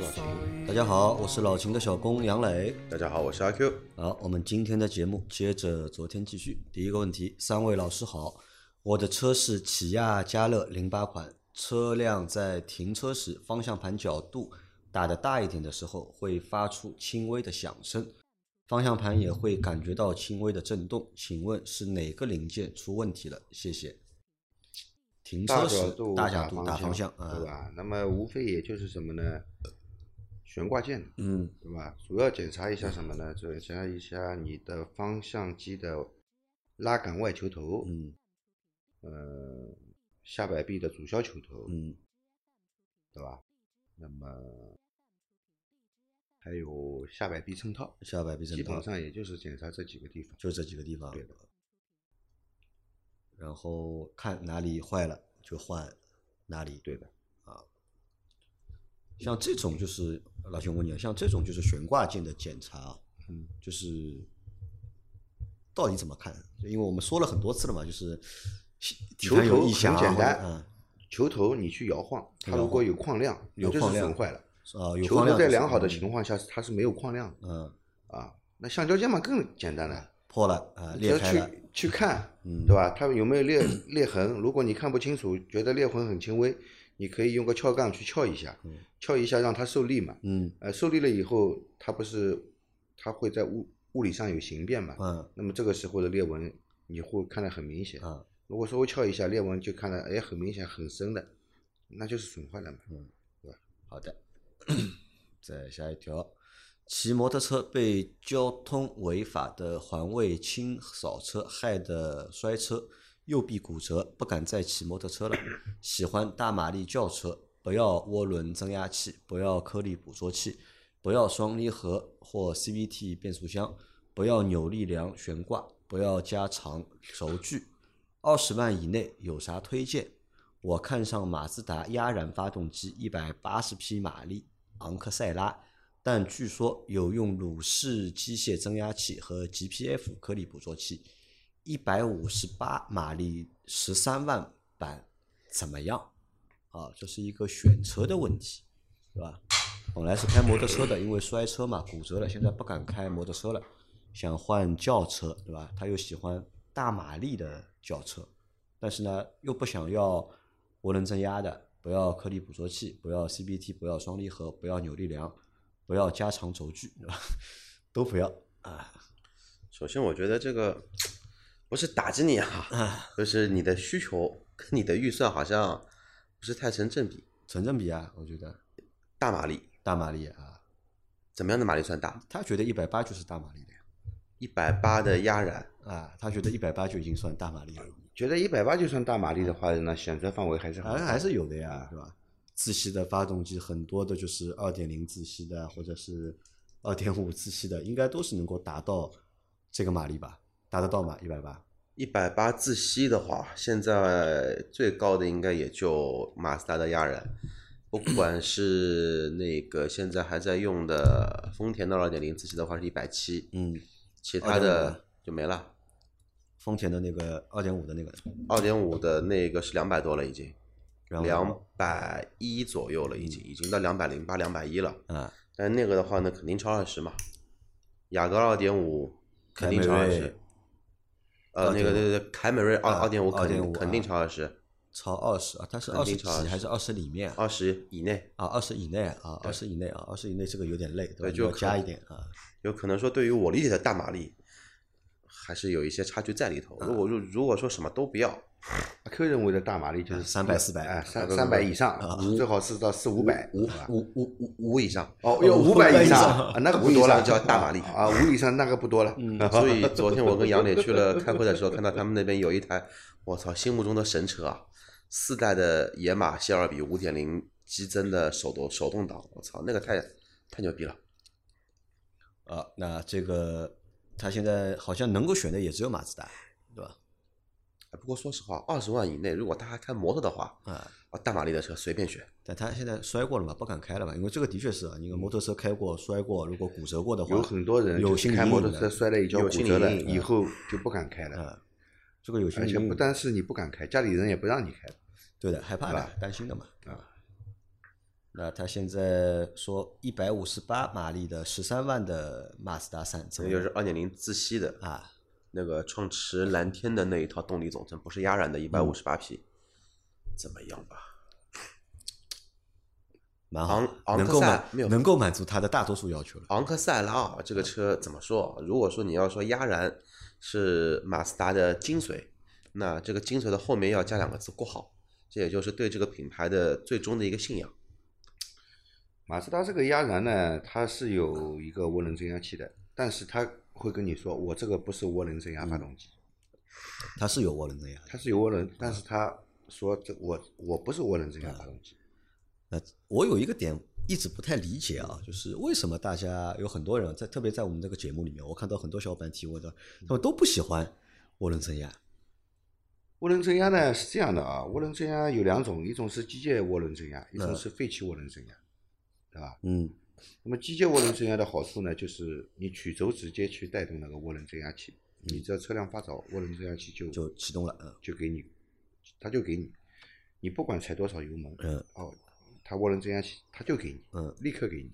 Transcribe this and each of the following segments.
是老秦。大家好，我是老秦的小工杨磊。大家好，我是阿 Q。好，我们今天的节目接着昨天继续。第一个问题，三位老师好，我的车是起亚嘉乐零八款，车辆在停车时方向盘角度打得大一点的时候，会发出轻微的响声，方向盘也会感觉到轻微的震动。请问是哪个零件出问题了？谢谢。停车时角度大角度打方方向，啊，对吧？那么无非也就是什么呢？悬挂件，嗯对吧？主要检查一下什么呢？主要检查一下你的方向机的拉杆外球头，嗯呃，下摆臂的主销球头，嗯对吧？那么还有下摆臂衬套，下摆臂衬套基本上也就是检查这几个地方。就这几个地方。对的。然后看哪里坏了就换哪里。对的，像这种就是老兄，我问你啊，像这种就是悬挂件的检查啊，嗯，就是到底怎么看？因为我们说了很多次了嘛，就是球头很简单嗯球头你去摇晃，它如果晃有框亮，也就是有框亮损坏了。啊，有球头在良好的嗯情况下，它是没有矿量的嗯啊。那橡胶件嘛更简单了，破了啊，裂开了，去去看，嗯对吧？它有没有裂裂痕？如果你看不清楚，觉得裂痕很轻微，你可以用个撬杠去撬一下，撬一下让它受力嘛。嗯呃，受力了以后，它不是它会在物物理上有形变嘛？嗯那么这个时候的裂纹你会看得很明显。啊如果稍微撬一下，裂纹就看得哎很明显很深的，那就是损坏了嘛。好的，再下一条，骑摩托车被交通违法的环卫清扫车害得摔车，右臂骨折，不敢再骑摩托车了。喜欢大马力轿车，不要涡轮增压器，不要颗粒捕捉器，不要双离合或 CVT 变速箱，不要扭力梁悬挂，不要加长轴距。二十万以内有啥推荐？我看上马自达压燃发动机，一百八十匹马力，昂克赛拉，但据说有用鲁氏机械增压器和 GPF 颗粒捕捉器，一百五十八马力，十三万版怎么样？啊，这是一个选车的问题，对吧？本来是开摩托车的，因为摔车嘛骨折了，现在不敢开摩托车了，想换轿车，对吧？他又喜欢大马力的轿车，但是呢又不想要涡轮增压的，不要颗粒捕捉器，不要 CBT，不要双离合，不要扭力梁，不要加长轴距，对吧？都不要啊。首先，我觉得这个不是打击你啊，就是你的需求跟你的预算好像不是太成正比。成正比啊，我觉得大马力，大马力啊，怎么样的马力算大？他觉得一百八就是大马力的呀，一百八的压燃，啊，他觉得一百八就已经算大马力了，觉得一百八就算大马力的话，那选择范围还是好像还还是有的呀，是吧？自吸的发动机很多的就是二点零自吸的，或者是二点五自吸的，应该都是能够达到这个马力吧？达得到吗？一百八？一百八自吸的话，现在最高的应该也就马自达的压燃，不 管是那个现在还在用的丰田的二点零自吸的话是一百七，嗯，其他的就没了。丰田的那个二点五的那个，二点五的那个是两百多了，已经两百一左右了，已经已经到两百零八、两百一了。啊，但那个的话呢，肯定超二十嘛。雅阁二点五肯定超二十。呃，那个对对对，凯美瑞二啊二点五肯定肯定超二十，超二十啊，它是肯二十几定超20还是二十里面啊？二十以内。啊，二十以内啊，二十以内啊，二十以内这个有点累，对吧？就加一点啊。有可能说对于我理解的大马力，还是有一些差距在里头。如果如如果说什么都不要，阿 Q 认为的大马力就是300 400哎，三不不三百以上啊，最好是到四五百，五五五五五以上。哦，要五百以以上那个不多了，叫大马力啊，五以上那个不多了。嗯 所以昨天我跟杨磊去了开会的时候，看到他们那边有一台，我操，心目中的神车啊，四代的野马谢尔比五点零激增的手动手动挡，我操，那个太太牛逼了。啊，那这个他现在好像能够选的也只有马自达，不过说实话，二十万以内，如果他还开摩托的话，啊，啊，大马力的车随便选。但他现在摔过了嘛，不敢开了嘛，因为这个的确是啊，你个摩托车开过、摔过，如果骨折过的话，有很多人有开摩托车摔了一跤有骨折了，以后就不敢开了，啊，这个有心而且不单是你不敢开，家里人也不让你开。对的，害怕的担心的嘛。啊，那他现在说一百五十八马力的十三万的马自达三，这个就是二点零自吸的啊，那个创驰蓝天的那一套动力总成，不是压燃的，一百五十八匹，怎么样吧？蛮好昂，昂克能够满赛没有能够满足他的大多数要求了。昂克赛拉啊，这个车怎么说？如果说你要说压燃是马自达的精髓，那这个精髓的后面要加两个字“过号”，这也就是对这个品牌的最终的一个信仰。马自达这个压燃呢，它是有一个涡轮增压器的，但是它会跟你说，我这个不是涡轮增压发动机，它是有涡轮增压。它是有涡轮，但是它说这我我不是涡轮增压发动机。那我有一个点一直不太理解啊，就是为什么大家有很多人在，特别在我们这个节目里面，我看到很多小伙伴提问的，他们都不喜欢涡轮增压。涡轮增压呢是这样的啊，涡轮增压有两种，一种是机械涡轮增压，一种嗯是废气涡轮增压，对吧？嗯那么机械涡轮增压的好处呢，就是你曲轴直接去带动那个涡轮增压器，你只要车辆发着，涡轮增压器就嗯就启动了，嗯。就给你，它就给你，你不管踩多少油门，嗯。哦，它涡轮增压器它就给你，嗯立刻给你。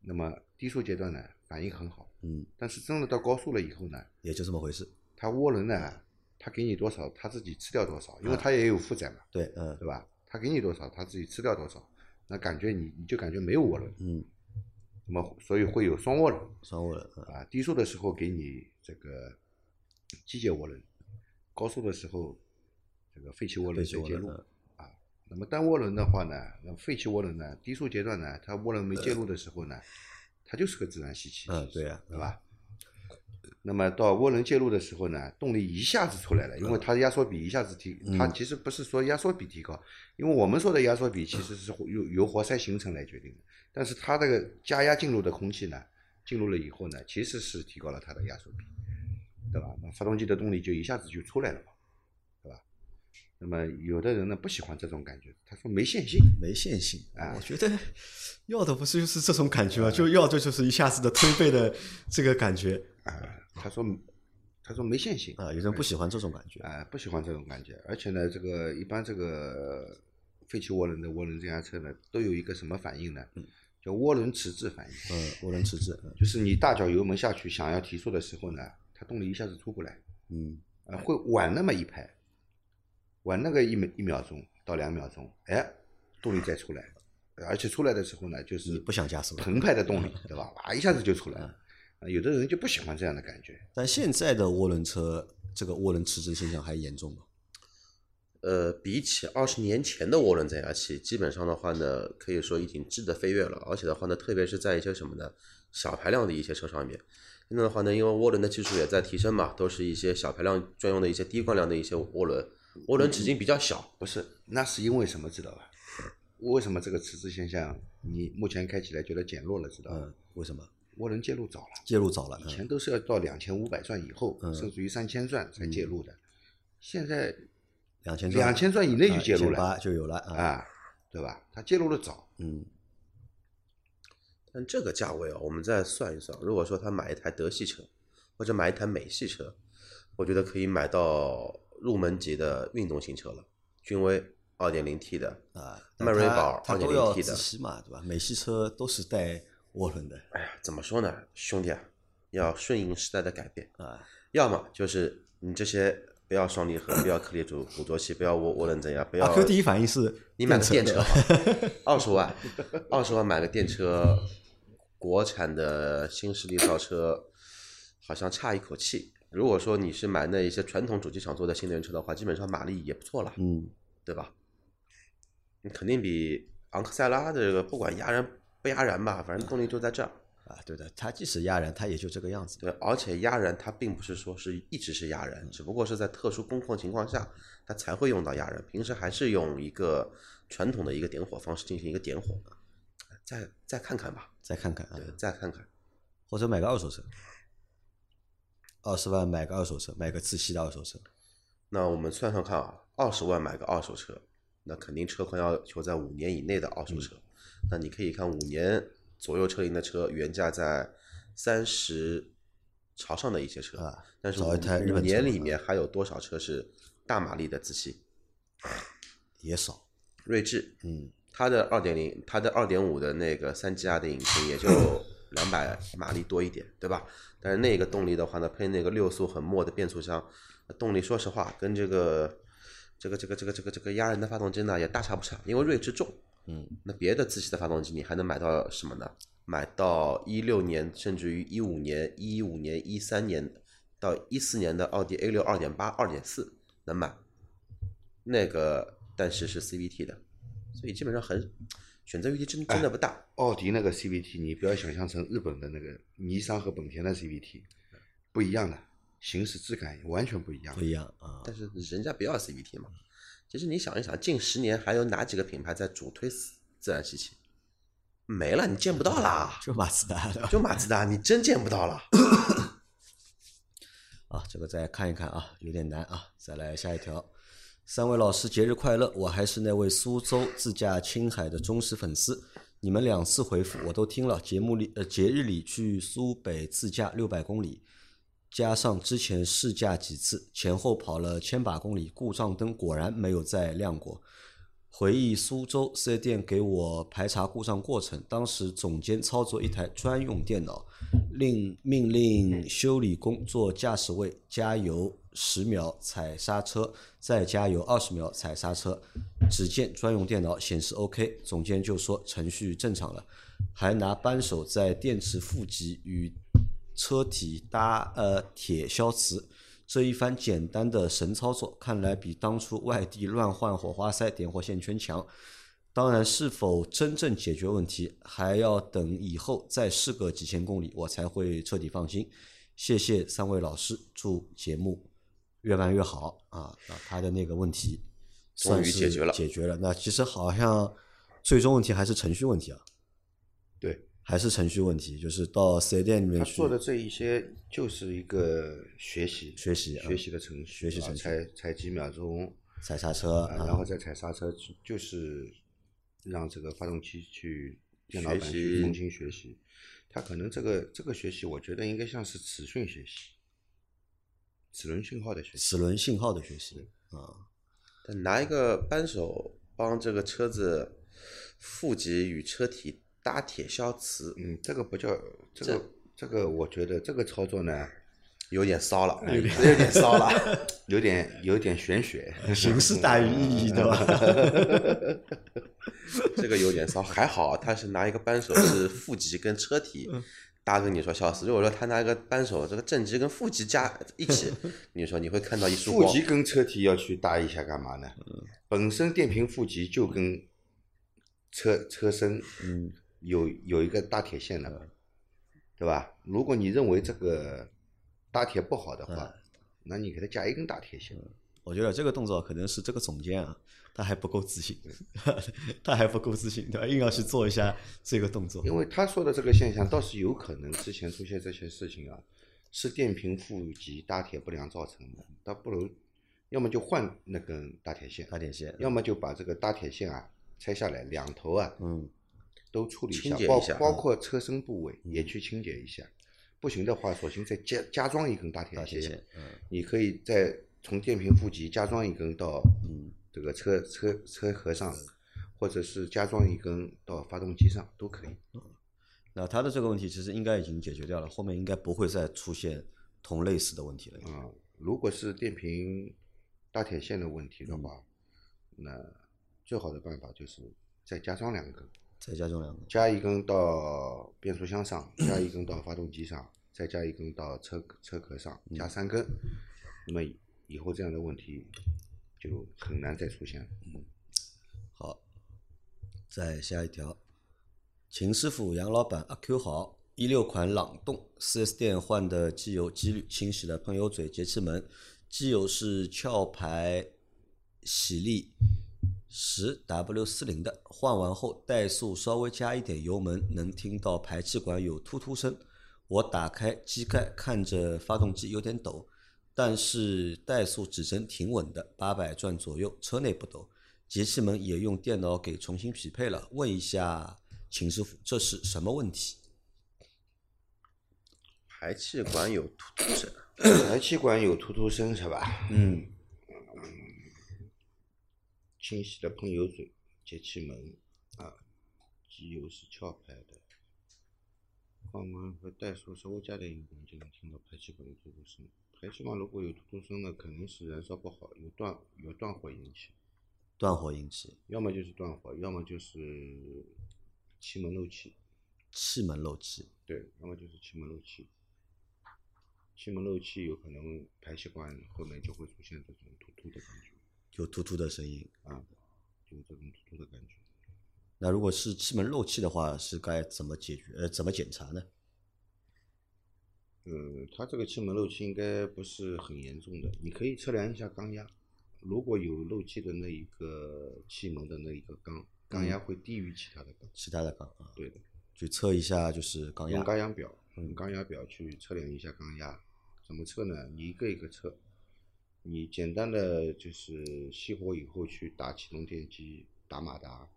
那么低速阶段呢，反应很好，嗯，但是真的到高速了以后呢，也就这么回事。它涡轮呢，它给你多少，它自己吃掉多少，因为啊它也有负载嘛，对，嗯。对吧？它给你多少，它自己吃掉多少，那感觉你你就感觉没有涡轮，嗯，那么所以会有双涡轮双涡轮，嗯啊。低速的时候给你这个机械涡轮，高速的时候这个废气涡轮废气水介入啊。那么单涡轮的话呢，那废气涡轮呢，低速阶段呢，它涡轮没介入的时候呢，它就是个自然吸气，嗯，对呀，对吧？那么到涡轮介入的时候呢，动力一下子出来了，因为它压缩比一下子提，嗯它其实不是说压缩比提高，因为我们说的压缩比其实是由由活塞形成来决定的，但是它这个加压进入的空气呢，进入了以后呢，其实是提高了它的压缩比，对吧？那发动机的动力就一下子就出来了嘛，对吧？那么有的人呢不喜欢这种感觉，他说没线性，没线性啊我觉得 要的不是就是这种感觉吗？就要的就是一下子的推背的这个感觉啊、他说他说没线性啊，有人不喜欢这种感觉。啊、不喜欢这种感觉，而且呢，这个一般这个废气涡轮的涡轮增压车呢，都有一个什么反应呢？叫涡轮迟滞反应，嗯，涡轮迟滞，嗯就是你大脚油门下去想要提速的时候呢，它动力一下子出不来，嗯呃、会晚那么一拍，晚那个一秒一秒钟到两秒钟，哎，动力再出来，而且出来的时候呢，就是你不想加速了澎湃的动力，对吧？哇，一下子就出来了。啊，有的人就不喜欢这样的感觉。但现在的涡轮车这个涡轮迟滞现象还严重吗？呃，比起二十年前的涡轮增压器，基本上的话呢，可以说已经质的飞跃了。而且的话呢，特别是在一些什么呢，小排量的一些车上面，现在的话呢，因为涡轮的技术也在提升嘛，都是一些小排量专用的一些低惯量的一些涡轮，涡轮直径比较小。不是，那是因为什么知道吧？为什么这个迟滞现象你目前开起来觉得减弱了，知道吧？嗯，为什么？涡轮介入早了，介入早了，以前嗯都是要到两千五百转以后，嗯甚至于三千转才介入的，现在两千两千转以内就介入了八就有了啊，啊，对吧？它介入的早，嗯但这个价位啊，我们再算一算，如果说他买一台德系车，或者买一台美系车，我觉得可以买到入门级的运动型车了。君威二点零 T 的，啊，迈锐宝它都要 2.0T 的吸嘛，对吧？美系车都是带涡轮的哎呀，怎么说呢，兄弟啊，要顺应时代的改变，啊，要么就是你这些不要双离合，不要颗粒主捕捉器，不要涡涡轮增压，不要阿 Q 第一反应是你买个电车二十万，二十万买个电车，国产的新势力造车，好像差一口气。如果说你是买那一些传统主机厂做的新能源车的话，基本上马力也不错了，嗯，对吧？你肯定比昂克赛拉这个不管压燃不压燃吧，反正动力就在这儿。啊，对的，它即使压燃，它也就这个样子。对，而且压燃它并不是说是一直是压燃，只不过是在特殊工况情况下，它才会用到压燃。平时还是用一个传统的一个点火方式进行一个点火。再再看看吧，再看看啊对，，再看看。或者买个二手车，二十万买个二手车，买个自吸的二手车。那我们算算看啊，二十万买个二手车，那肯定车况要求在五年以内的二手车。那你可以看五年左右车龄的车，原价在三十朝上的一些车，啊但是年里面还有多少车是大马力的自吸？也少，锐志，嗯，它的二点零，它的二点五的那个三 GR 的引擎也就两百马力多一点，对吧？但是那个动力的话呢，配那个六速很墨的变速箱，动力说实话跟这个这个这个这个这个这个压人的发动机呢也大差不差，因为锐志重，嗯，那别的自吸的发动机你还能买到什么呢？买到一六年甚至于一五年、一五年、一三年到一四年的奥迪 A 六二点八、二点四能买，那个但是是 CVT 的，所以基本上很选择余地真真的不大。奥迪那个 CVT，你不要想象成日本的那个尼桑和本田的 CVT，不一样的，行驶质感完全不一样不。一样啊。但是人家不要 CVT 嘛。其实你想一想，近十年还有哪几个品牌在主推自自然吸气？没了，你见不到啦。就马自达就马自达，你真见不到了。啊，这个再看一看啊，有点难啊。再来下一条，三位老师节日快乐！我还是那位苏州自驾青海的忠实粉丝，你们两次回复我都听了。节目里呃节日里去苏北自驾六百公里，加上之前试驾几次，前后跑了千把公里，故障灯果然没有再亮过。回忆苏州四 S 店给我排查故障过程，当时总监操作一台专用电脑，令命令修理工坐驾驶位加油十秒踩刹车，再加油二十秒踩刹车。只见专用电脑显示 OK，总监就说程序正常了，还拿扳手在电池负极与车体搭呃铁消磁。这一番简单的神操作，看来比当初外地乱换火花塞点火线圈强。当然，是否真正解决问题，还要等以后再试个几千公里，我才会彻底放心。谢谢三位老师，祝节目越办越好啊！那他的那个问题终算是于解决了解决了。那其实好像最终问题还是程序问题啊，对，还是程序问题，就是到四 S 店里面去他做的这一些就是一个学习学习啊学习的程学习程序踩踩几秒钟，踩刹车，啊然后再踩刹车，就就是让这个发动机去电脑版学习去重新学习。他可能这个这个学习，我觉得应该像是齿讯学习，齿轮信号的学习。齿轮信号的学习啊。他拿一个扳手帮这个车子负极与车体搭铁消磁，嗯，这个不叫这个这个，我觉得这个操作呢，有点骚了，有点有点骚了。有点有点玄学，形式大于意义，对吧？这个有点骚，还好他是拿一个扳手是负极跟车体搭跟你说消磁，如果说他拿一个扳手这个正极跟负极加一起，你说你会看到一束光负极。跟车体要去搭一下干嘛呢？本身电瓶负极就跟车车身嗯有有一个搭铁线的，对吧？如果你认为这个搭铁不好的话，那你给它加一根大铁线。我觉得这个动作可能是这个总监啊，他还不够自信，他还不够自信，对吧？硬要去做一下这个动作。因为他说的这个现象倒是有可能之前出现这些事情啊，是电瓶负极搭铁不良造成的，倒不如要么就换那根搭铁线，搭铁线，要么就把这个搭铁线啊拆下来，两头啊嗯，都处理一下，包包括车身部位也去清洁一下。不行的话，索性再加加装一根大铁线铁，，嗯你可以再从电瓶负极加装一根到嗯，这个车车车壳上，或者是加装一根到发动机上都可以。那他的这个问题其实应该已经解决掉了，后面应该不会再出现同类似的问题了。啊、如果是电瓶搭铁线的问题的话，那最好的办法就是再加装两根，再加重两个，加一根到变速箱上，加一根到发动机上，再加一根到车车壳上，加三根，那么以后这样的问题就很难再出现了。嗯好，再下一条，秦师傅、杨老板、阿 Q 好，一六款朗动四 S 店换的机油机滤，清洗了喷油嘴、节气门，机油是壳牌喜力十 W 四零的，换完后怠速稍微加一点油门，能听到排气管有突突声。我打开机盖，看着发动机有点抖，但是怠速指针挺稳的，八百转左右，车内不抖。节气门也用电脑给重新匹配了，问一下秦师傅，这是什么问题？排气管有突突声，排气管有突突声是吧？嗯，清洗的喷油嘴，节气门啊，机油是壳牌的。放完和怠速稍微加点油门就能听到排气管有突突声。排气管如果有突突声呢，肯定是燃烧不好，有断有断火引起，断火引起，要么就是断火，要么就是气门漏气。气门漏气。对，要么就是气门漏气。气门漏气有可能排气管后面就会出现这种突突的感觉有突突的声音。啊，就是这种突突的感觉。那如果是气门漏气的话，是该怎么解决？呃，怎么检查呢？嗯，它这个气门漏气应该不是很严重的，你可以测量一下缸压，如果有漏气的那一个气门的那一个缸，缸压会低于其他的缸。其他的缸啊，对的，去测一下就是缸压用。缸压表，用缸压表去测量一下缸压。怎么测呢？你一个一个测，你简单的就是熄火以后去打启动电机，打马达，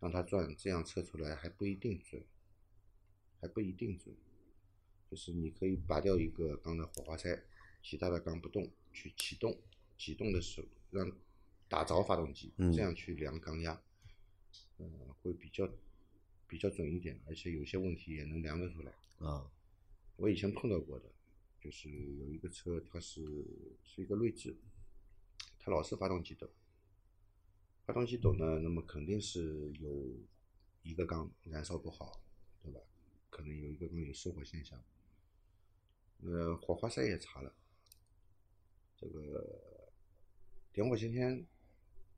让它转，这样测出来还不一定准，还不一定准。就是你可以拔掉一个缸的火花塞，其他的缸不动，去启动，启动的时候让打着发动机，嗯这样去量缸压，嗯、会比较比较准一点，而且有些问题也能量得出来。啊，我以前碰到过的，就是有一个车，它是是一个锐志，它老是发动机抖，发动机抖呢，那么肯定是有一个缸燃烧不好，对吧？可能有一个缸有失火现象。呃，火花塞也查了，这个点火线圈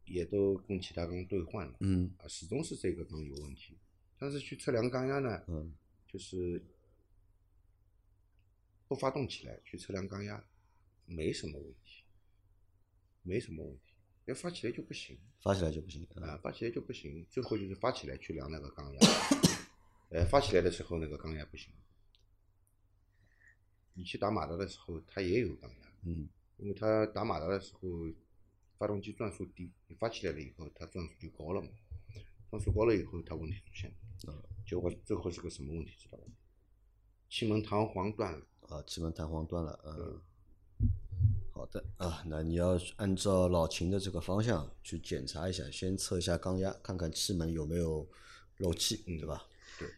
也都跟其他缸兑换了，嗯啊，始终是这个缸有问题。但是去测量缸压呢，嗯就是不发动起来去测量缸压，没什么问题，没什么问题。要发起来就不行发起来就不行啊。啊，发起来就不行。最后就是发起来去量那个缸压，呃，发起来的时候那个缸压不行。你去打马达的时候，它也有缸压，嗯因为它打马达的时候，发动机转速低，你发起来了以后，它转速就高了嘛，转速高了以后，它问题出现了。啊结果最后是个什么问题，知道吧？气门弹簧断了。啊，气门弹簧断了，嗯。好的啊，那你要按照老秦的这个方向去检查一下，先测一下缸压，看看气门有没有漏气，对吧？对。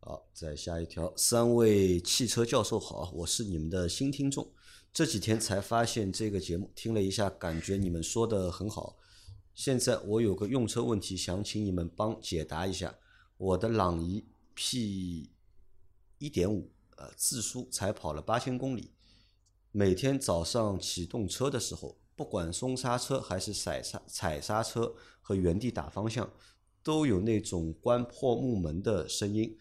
好，再下一条，三位汽车教授好，我是你们的新听众，这几天才发现这个节目，听了一下，感觉你们说的很好。现在我有个用车问题，想请你们帮解答一下。我的朗逸 P 一点五，呃，自输才跑了八千公里，每天早上启动车的时候，不管松刹车还是踩刹踩刹车和原地打方向，都有那种关破木门的声音，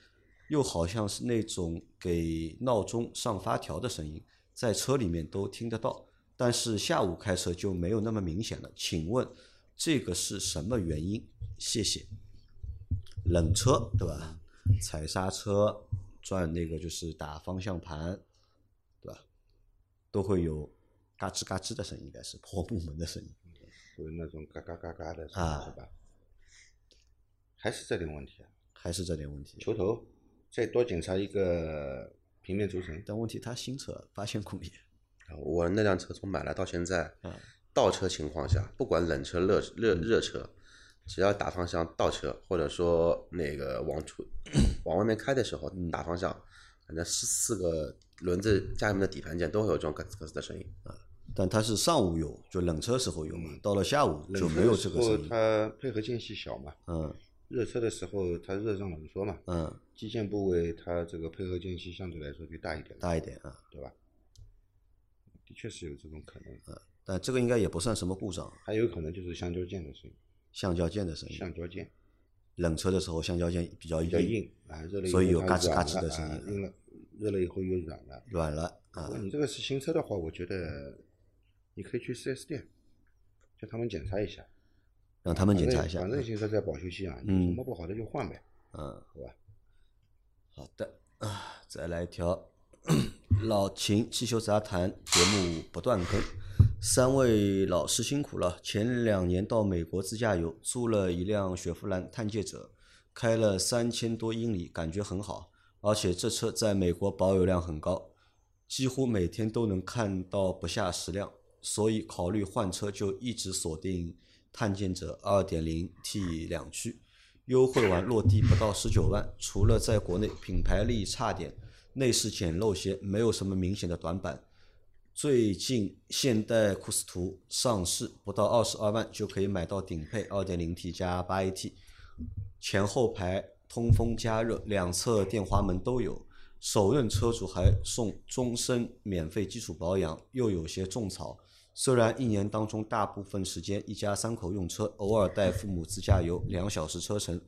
又好像是那种给闹钟上发条的声音，在车里面都听得到。但是下午开车就没有那么明显了。请问这个是什么原因？谢谢。冷车对吧？踩刹车、转那个就是打方向盘，对吧？都会有嘎吱嘎吱的声音，应该是破木门的声音。就是那种嘎嘎嘎嘎的声啊音是吧？还是这点问题啊？还是这点问题。球头，再多检查一个平面轴承。但问题他新车八千公里，我那辆车从买来到现在啊，倒车情况下，不管冷车、热热热车，只要打方向倒车，或者说那个往出往外面开的时候打方向，反正四四个轮子加里面的底盘件都会有这种咯吱咯吱的声音。但它是上午有，就冷车时候有嘛，到了下午就没有这个声音。它配合间隙小嘛，嗯热车的时候它热胀冷缩嘛，嗯，基建部位它这个配合间隙相对来说就大一点，大一点啊。对吧？的确是有这种可能，但这个应该也不算什么故障，还有可能就是橡胶件的声音，橡胶件的声音。橡胶件冷车的时候橡胶件比较比较硬啊，热了以后所以有它嘎吱嘎吱的声音硬了热了以后又软了。软了啊。你这个是新车的话，我觉得你可以去 4S 店，叫他们检查一下，让他们检查一下。反正新车在保修期啊，有嗯什么不好的就换呗，嗯，好吧？好的啊，再来一条，老秦汽修杂谈节目不断更，三位老师辛苦了。前两年到美国自驾游，租了一辆雪佛兰探界者，开了三千多英里，感觉很好。而且这车在美国保有量很高，几乎每天都能看到不下十辆，所以考虑换车就一直锁定探界者 2.0T 两驱。优惠完落地不到十九万，除了在国内品牌力差点，内饰简陋些，没有什么明显的短板。最近现代库斯图上市，不到二十二万就可以买到顶配 2.0T 加 8AT，前后排通风加热，两侧电滑门都有。首任车主还送终身免费基础保养，又有些种草。虽然一年当中大部分时间一家三口用车，偶尔带父母自驾游两小时车程，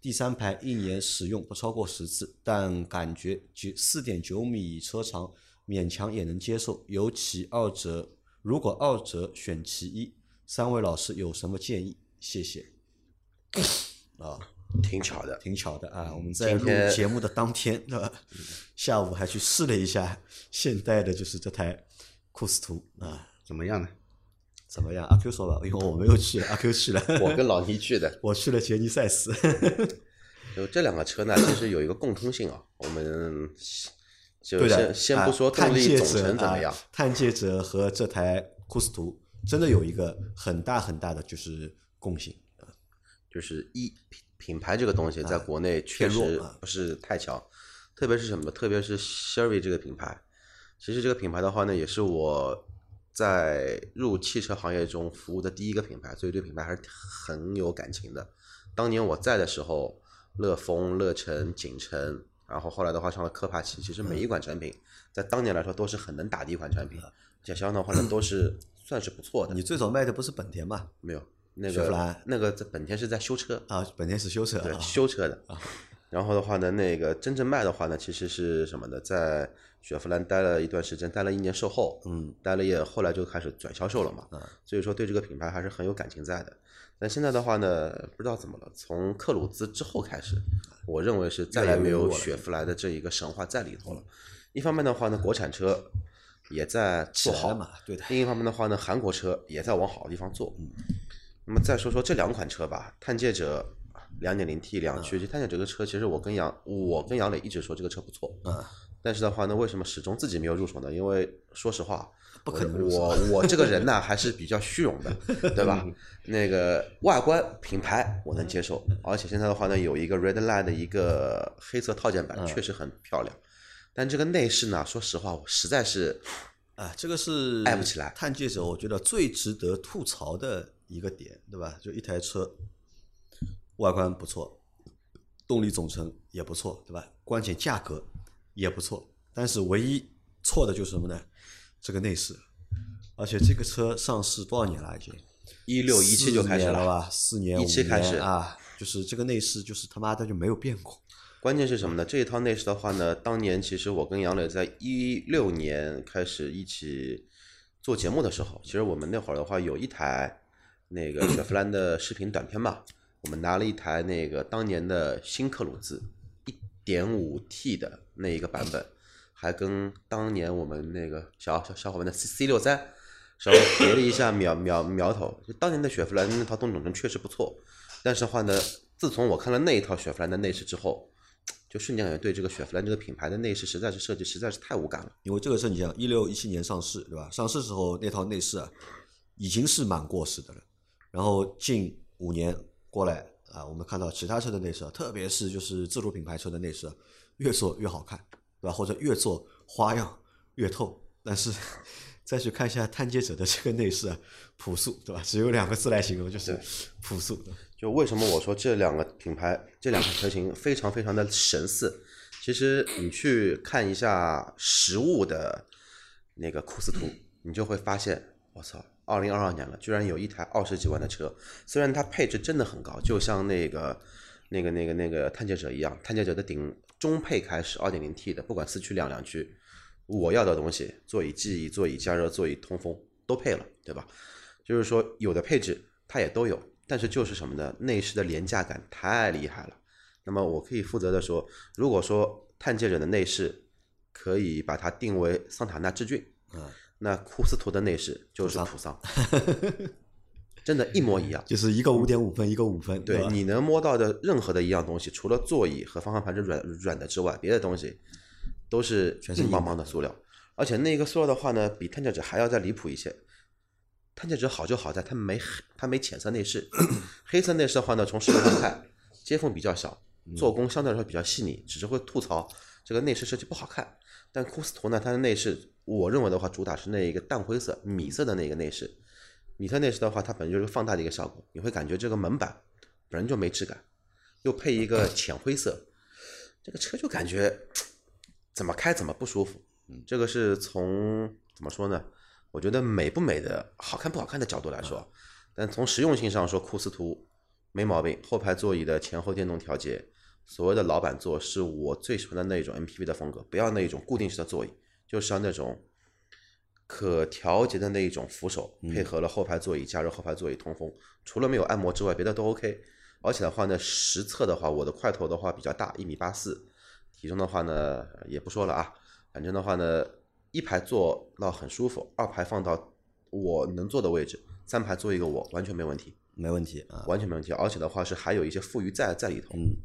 第三排一年使用不超过十次，但感觉九四点九米车长勉强也能接受。尤其二者，如果二者选其一，三位老师有什么建议？谢谢。啊，挺巧的。挺巧的啊！我们在录节目的当天，对吧？下午还去试了一下现代的，就是这台库斯图啊。怎么样呢？怎么样？阿 Q 说吧，因为我没有去，阿 Q 去了。我跟老倪去的，我去了杰尼赛斯。就这两个车呢，其实有一个共通性啊。我们就对的，先先不说啊探动力总成怎么样啊，探界者和这台库斯图真的有一个很大很大的就是共性。就是一品品牌这个东西在国内确实啊不是太强，特别是什么？特别是 Sherry 这个品牌。其实这个品牌的话呢，也是我在入汽车行业中服务的第一个品牌，所以对品牌还是很有感情的。当年我在的时候，乐风、乐城、景程，然后后来的话上了科帕奇，其实每一款产品在当年来说都是很能打的一款产品，而且销量的话呢都是算是不错的。你最早卖的不是本田吧？没有那个雪佛兰那个在本田是在修车，啊，本田是修车对，啊。修车的。然后的话呢，那个真正卖的话呢，其实是什么呢？在雪佛兰待了一段时间，待了一年售后，嗯，待了也后来就开始转销售了嘛。嗯所以说对这个品牌还是很有感情在的。但现在的话呢，不知道怎么了，从克鲁兹之后开始，我认为是再也没有雪佛兰的这一个神话在里头了。一方面的话呢，国产车也在做好。另一方面的话呢，韩国车也在往好的地方做。那么再说说这两款车吧，探界者两点零 T 两驱，这探险者这个车其实我跟杨我跟杨磊一直说这个车不错，嗯，但是的话呢，为什么始终自己没有入手呢？因为说实话，不可能我我这个人呢 还是比较虚荣的，对吧？那个外观品牌我能接受，而且现在的话呢，有一个 Red Line 的一个黑色套件版，确实很漂亮。但这个内饰呢，说实话，我实在是啊，这个是爱不起来探界者，我觉得最值得吐槽的一个点，对吧？就一台车，外观不错，动力总成也不错，对吧？关键价格也不错，但是唯一错的就是什么呢？这个内饰，而且这个车上市多少年了已经？一六一七就开始了吧？四年、五17开始年啊，就是这个内饰，就是他妈的就没有变过。关键是什么呢？这一套内饰的话呢，当年其实我跟杨磊在一六年开始一起做节目的时候，其实我们那会儿的话有一台那个雪佛兰的视频短片嘛，我们拿了一台那个当年的新克鲁兹一点五 T 的那一个版本，还跟当年我们那个小小小伙伴的 C C 六三稍微叠了一下苗苗苗头。就当年的雪佛兰那套动总成确实不错，但是话呢，自从我看了那一套雪佛兰的内饰之后，就瞬间感觉对这个雪佛兰这个品牌的内饰实在是设计实在是太无感了。因为这个车你想，一六一七年上市，对吧？上市时候那套内饰啊，已经是蛮过时的了。然后近五年过来啊，我们看到其他车的内饰啊，特别是就是自主品牌车的内饰啊，越做越好看，对吧？或者越做花样越透。但是 再去看一下探界者的这个内饰啊，朴素，对吧？只有两个字来形容，就是朴素。就为什么我说这两个品牌这两款车型非常非常的神似？其实你去看一下实物的那个库斯图，你就会发现，我操，二零二二年了，居然有一台二十几万的车，虽然它配置真的很高，就像那个那个那个那个探界者一样，探界者的顶中配开始二点零 T 的，不管四驱两两驱，我要的东西，座椅记忆、座椅加热、座椅通风都配了，对吧？就是说有的配置它也都有，但是就是什么呢？内饰的廉价感太厉害了。那么我可以负责的说，如果说探界者的内饰可以把它定为桑塔纳志俊，嗯，那库斯图的内饰就是普桑，真的，一模一样。就是一个五点五分，一个五分，对，你能摸到的任何的一样东西，除了座椅和方向盘是软软的之外，别的东西都是硬邦邦的塑料。而且那个塑料的话呢，比碳疥纸还要再离谱一些。碳疥纸好就好在它没它没浅色内饰，黑色内饰的话呢，从视觉上看，接缝比较小，做工相对来说比较细腻，只是会吐槽这个内饰设计不好看。但库斯图呢，它的内饰，我认为的话，主打是那一个淡灰色、米色的那个内饰。米色内饰的话，它本身就是放大的一个效果，你会感觉这个门板本身就没质感，又配一个浅灰色，这个车就感觉怎么开怎么不舒服。嗯，这个是从怎么说呢？我觉得美不美的、好看不好看的角度来说，但从实用性上说，库斯图没毛病。后排座椅的前后电动调节，所谓的老板座是我最喜欢的那种 MPV 的风格，不要那一种固定式的座椅，就是要那种可调节的那一种扶手，配合了后排座椅加热后排座椅通风，除了没有按摩之外，别的都 OK。而且的话呢，实测的话，我的块头的话比较大，一米八四，体重的话呢也不说了啊，反正的话呢，一排坐到很舒服，二排放到我能坐的位置，三排坐一个我完全没问题，没问题啊。完全没问题。而且的话是还有一些富余在在里头。嗯，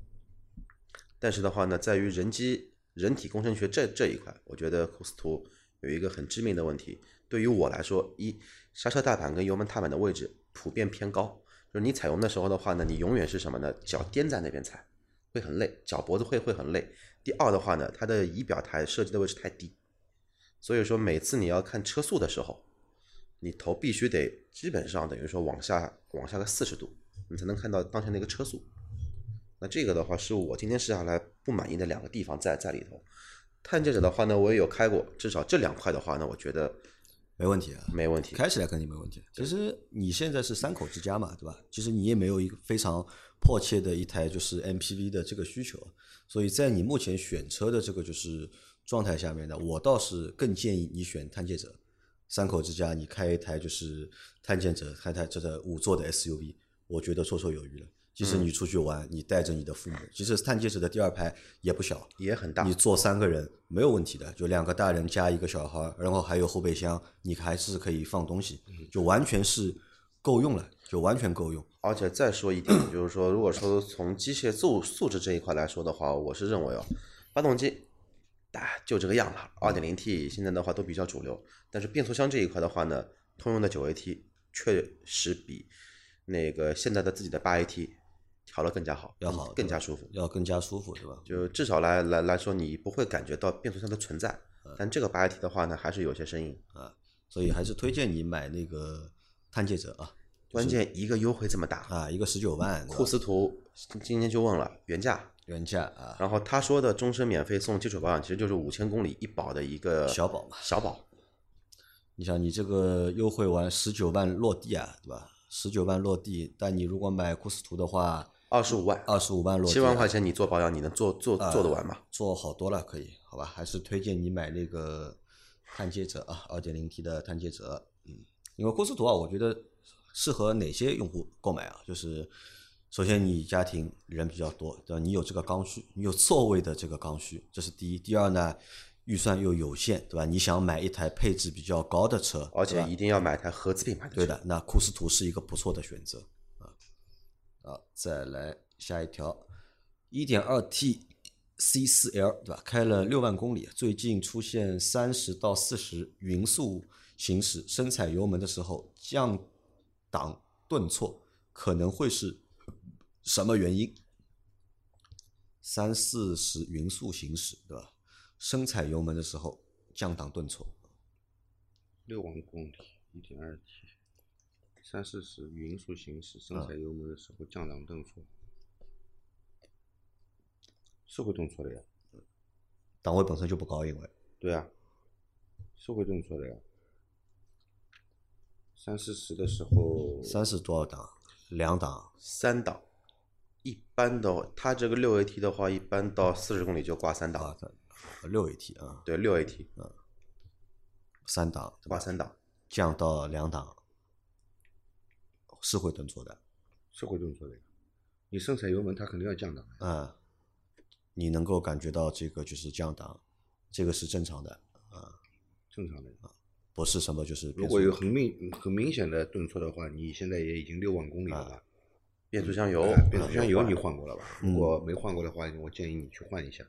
但是的话呢，在于人机人体工程学这这一块，我觉得库斯图有一个很致命的问题。对于我来说，一刹车踏板跟油门踏板的位置普遍偏高，就是你踩油的时候的话呢，你永远是什么呢？脚颠在那边踩，会很累，脚脖子会会很累。第二的话呢，它的仪表台设计的位置太低，所以说每次你要看车速的时候，你头必须得基本上等于说往下往下个四十度，你才能看到当前的一个车速。那这个的话是我今天试下来不满意的两个地方在在里头。探界者的话呢，我也有开过，至少这两块的话呢，我觉得没问题啊，没问题。开起来肯定没问题。其实你现在是三口之家嘛，对吧？其实你也没有一个非常迫切的一台就是 MPV 的这个需求，所以在你目前选车的这个就是状态下面呢，我倒是更建议你选探界者。三口之家，你开一台就是探界者，开台这个五座的 SUV，我觉得绰绰有余了。即使你出去玩，你带着你的父母，其实探界者的第二排也不小，也很大你，坐三个人没有问题的，就两个大人加一个小孩，然后还有后备箱，你还是可以放东西，就完全是够用了，就完全够用。而且再说一点，就是说，如果说从机械素素质这一块来说的话，我是认为哦，发动机，啊，就这个样了，二点零 T 现在的话都比较主流，但是变速箱这一块的话呢，通用的九 AT 确实比那个现在的自己的八 AT 调的更加好，要好更加舒服。要更加舒服，对吧？就至少来来来说，你不会感觉到变速箱的存在。嗯但这个八 AT 的话呢，还是有些声音啊。所以还是推荐你买那个探界者啊，关键一个优惠这么大，啊，一个十九万，库斯图今天就问了原价，原价啊，然后他说的终身免费送基础保养，其实就是五千公里一保的一个小保嘛小保。你想你这个优惠完十九万落地啊，对吧？十九万落地，但你如果买库斯图的话，二十五万，二十五万落地，七万块钱你做保养，你能做做啊做得完吗？做好多了，可以，好吧？还是推荐你买那个探界者啊，二点零 T 的探界者，嗯，因为库斯图啊，我觉得适合哪些用户购买啊？就是首先你家庭人比较多，对吧？你有这个刚需，你有座位的这个刚需，这是第一。第二呢，预算又有限，对吧？你想买一台配置比较高的车，而且一定要买台合资品牌的车。对的，那库斯图是一个不错的选择啊。好，再来下一条，一点二 T C 四 L 对吧？开了六万公里，最近出现三十到四十匀速行驶，深踩油门的时候降档顿挫，可能会是什么原因？三四十匀速行驶对吧？深踩油门的时候降档顿挫，六万公里，一点二 T，三四十匀速行驶，深踩油门的时候降档顿挫，是会顿挫的呀。档位本身就不高，因为。对啊，是会顿挫的呀。三四十的时候，三十多少档？两档，三档，一般的，它这个六 AT 的话，一般到四十公里就挂三档。啊，六 AT 啊，对，六 AT 三档挂三档。降到两档，是会顿挫的。是会顿挫的。你深踩油门，它肯定要降档啊。嗯，你能够感觉到这个就是降档这个是正常的啊，正常的啊。不是什么就是如果有很明很明显的顿挫的话，你现在也已经六万公里了吧？变速箱油哎，变速箱油你换换过了吧？嗯如果没换过的话，我建议你去换一下。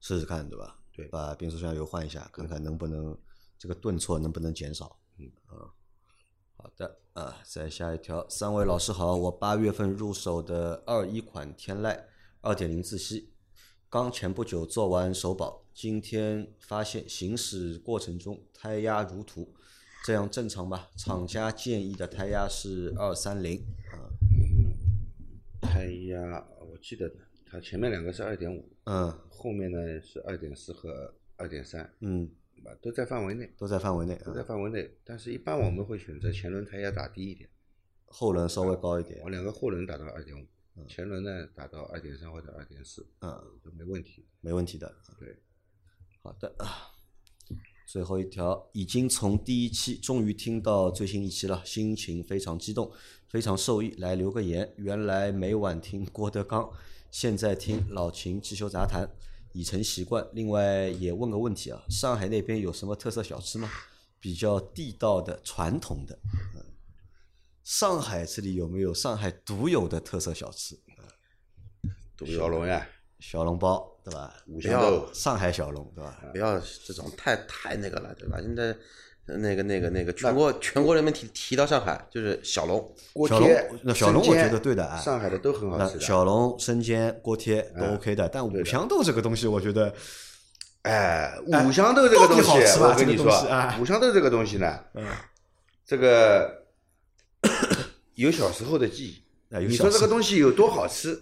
试试看，对吧？对把变速箱油换一下，看看能不能这个顿挫能不能减少。嗯啊，好的啊，再下一条，三位老师好，我八月份入手的二一款天籁二点零自吸，刚前不久做完首保，今天发现行驶过程中胎压如图，这样正常吧？厂家建议的胎压是二三零啊，胎压我记得的，它前面两个是二点五，嗯。后面呢是二点四和二点三，嗯，啊，都在范围内，都在范围内都在啊，范围内。但是，一般我们会选择前轮胎压打低一点，后轮稍微高一点我，两个后轮打到二点五，前轮呢打到二点三或者二点四，嗯，就没问题。没问题的。对，好的啊，最后一条，已经从第一期终于听到最新一期了，心情非常激动，非常受益。来留个言，原来每晚听郭德纲，现在听老秦汽修杂谈，已成习惯。另外也问个问题啊，上海那边有什么特色小吃吗？比较地道的、传统的。嗯上海这里有没有上海独有的特色小吃？小龙呀，小笼包，对吧？五香豆，上海小笼，对吧？不要这种太太那个了，对吧？现在那个那个那个全国全国人民提提到上海就是小龙，锅贴，那小笼我生煎觉得对的啊上海的都很好吃的。小笼、生煎、锅贴都嗯 OK 的，但五香豆这个东西，我觉得哎，哎五香豆这个东西，我跟你说啊，五香豆这个东西呢，嗯，这个有小时候的记忆。你说这个东西有多好吃，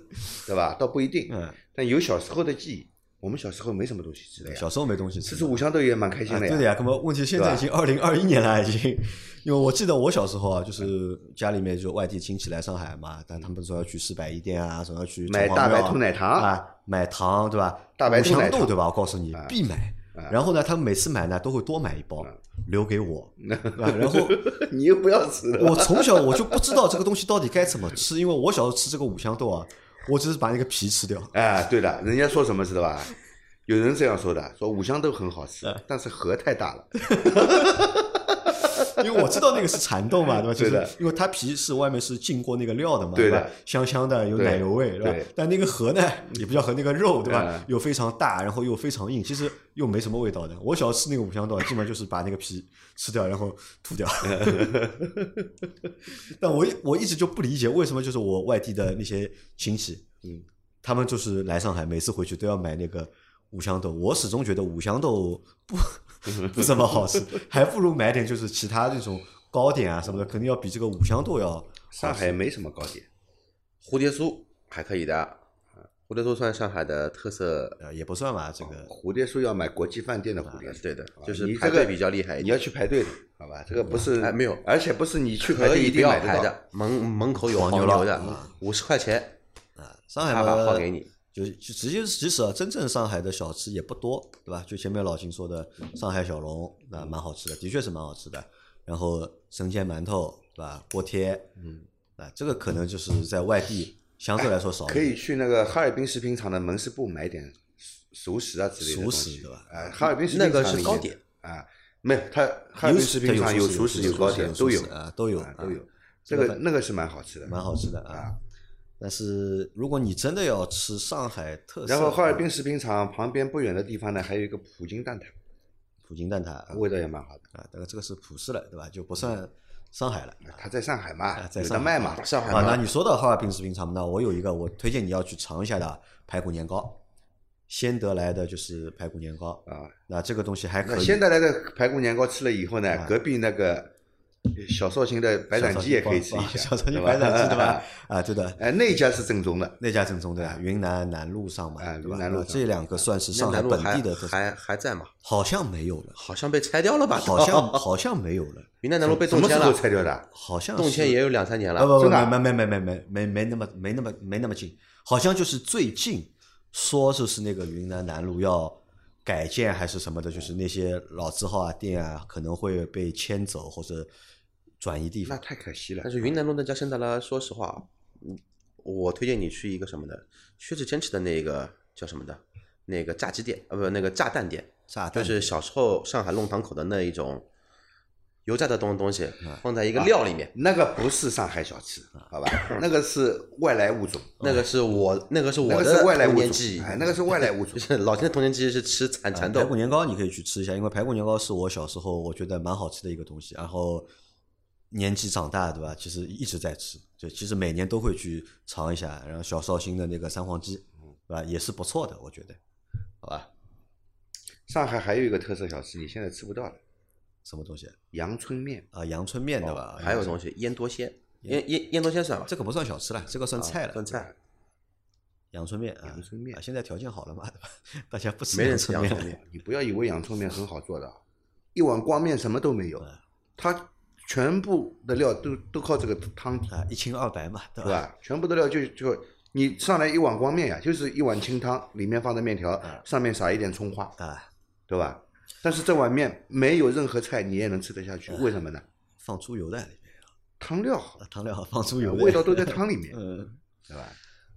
对吧？倒不一定，嗯，但有小时候的记忆。我们小时候没什么东西吃的呀，小时候没东西吃吃吃五香豆也蛮开心的呀。啊对的呀，那么问题现在已经二零二一年了，已经，因为我记得我小时候啊，就是家里面就外地亲戚来上海嘛，但他们说要去四百一店啊，说要去买大白兔奶糖啊，买糖对吧？大白五兔奶糖香豆对吧？我告诉你啊必买。然后呢，他们每次买呢都会多买一包啊留给我，对吧？然后 你又不要吃了。我从小我就不知道这个东西到底该怎么吃，因为我小时候吃这个五香豆啊，我只是把那个皮吃掉。哎，对的，人家说什么知道吧？有人这样说的，说五香豆很好吃哎，但是核太大了。因为我知道那个是蚕豆嘛，对吧？就是因为它皮是外面是浸过那个料的嘛，对吧？香香的，有奶油味，对吧？但那个核呢，也不叫核，那个肉，对吧嗯？又非常大，然后又非常硬，其实又没什么味道的。我小时候吃那个五香豆，基本上就是把那个皮吃掉，然后吐掉。但我一我一直就不理解，为什么就是我外地的那些亲戚，嗯，他们就是来上海，每次回去都要买那个五香豆。我始终觉得五香豆不 不怎么好吃，还不如买点就是其他这种糕点啊什么的，肯定要比这个五香豆要上海没什么糕点，蝴蝶酥还可以的，蝴蝶酥算上海的特色，呃也不算吧，这个蝴蝶酥要买国际饭店的蝴蝶酥，对的啊，就是你这个排队比较厉害一点。你要去排队的，好吧？这个不是哎没有而且不是你去排可以不队一定。要排的，门门口有黄牛的啊，五十块钱啊，上海把号给你。就就直接其实啊，真正上海的小吃也不多，对吧？就前面老秦说的上海小笼，那蛮好吃的，的确是蛮好吃的。然后生煎馒头，对吧？锅贴，嗯，啊，这个可能就是在外地相对来说少。可以去那个哈尔滨食品厂的门市部买点熟食啊之类的熟食对吧啊，哈尔滨食那个品厂是糕点啊，没有，它哈尔滨食品厂有熟食、有糕点都有啊，都有啊都有啊，这个那个是蛮好吃的。蛮好吃的啊。但是如果你真的要吃上海特色，然后哈尔滨食品厂旁边不远的地方呢，还有一个普京蛋挞，普京蛋挞啊，味道也蛮好的。啊，这个这个是普市了，对吧？就不算上海了。它在上海嘛啊，在有上海卖嘛。啊，那上海嘛，你说到哈尔滨食品厂，那我有一个我推荐你要去尝一下的排骨年糕，先得来的就是排骨年糕啊。那这个东西还可以，先得来的排骨年糕吃了以后啊呢，隔壁那个小绍兴的白斩鸡也可以吃一下，小绍兴白斩鸡对吧？？啊，对的，哎，那家是正宗的，那家正宗的云南南路上嘛，哎对吧云南路这两个算是上海本地的，还还在吗？好像没有了，好像被拆掉了吧？好像 好像没有了，云南南路被动迁了，拆掉的？好像动迁也有两三年了。啊不不真的啊没没没没没没没那么没那么没那么近，好像就是最近说就是那个云南南路要改建还是什么的，就是那些老字号啊店啊可能会被迁走或者转移地方那方。太可惜了但。是云南路那家现在来说实话，嗯，我推荐你去一个什么的，薛之谦吃的那个叫什么的，那个炸鸡店，呃，不，那个炸蛋店，炸弹就是小时候上海弄堂口的那一种油炸的东东西，啊放在一个料里面。那个不是上海小吃，好吧？那个是外来物种，那个是我，那个是我的外来物种童年记忆。哎，那个是外来物种 就。是老金的童年记忆是吃蚕蚕豆排骨，年糕你可以去吃一下，因为排骨年糕是我小时候我觉得蛮好吃的一个东西，然后年纪长大对吧，其实一直在吃，就其实每年都会去尝一下，然后小绍兴的那个三黄鸡，对吧，也是不错的，我觉得，好吧，上海还有一个特色小吃，你现在吃不到了，什么东西阳春面。啊？阳春面对吧？哦还有东西腌多鲜，腌腌腌多鲜算吧？这个不算小吃了，这个算菜了，算菜。阳春面啊，阳春面啊，现在条件好了嘛，对吧？大家不吃阳春面，你不要以为阳春面很好做的，一碗光面什么都没有，它全部的料都都靠这个汤底，啊，一清二白嘛，对对吧？全部的料就就你上来一碗光面呀，就是一碗清汤，里面放的面条，上面撒一点葱花，啊，对吧？但是这碗面没有任何菜，你也能吃得下去，为什么呢？放猪油在里面，汤料好，啊汤料好放猪油，味道都在汤里面，嗯。对吧？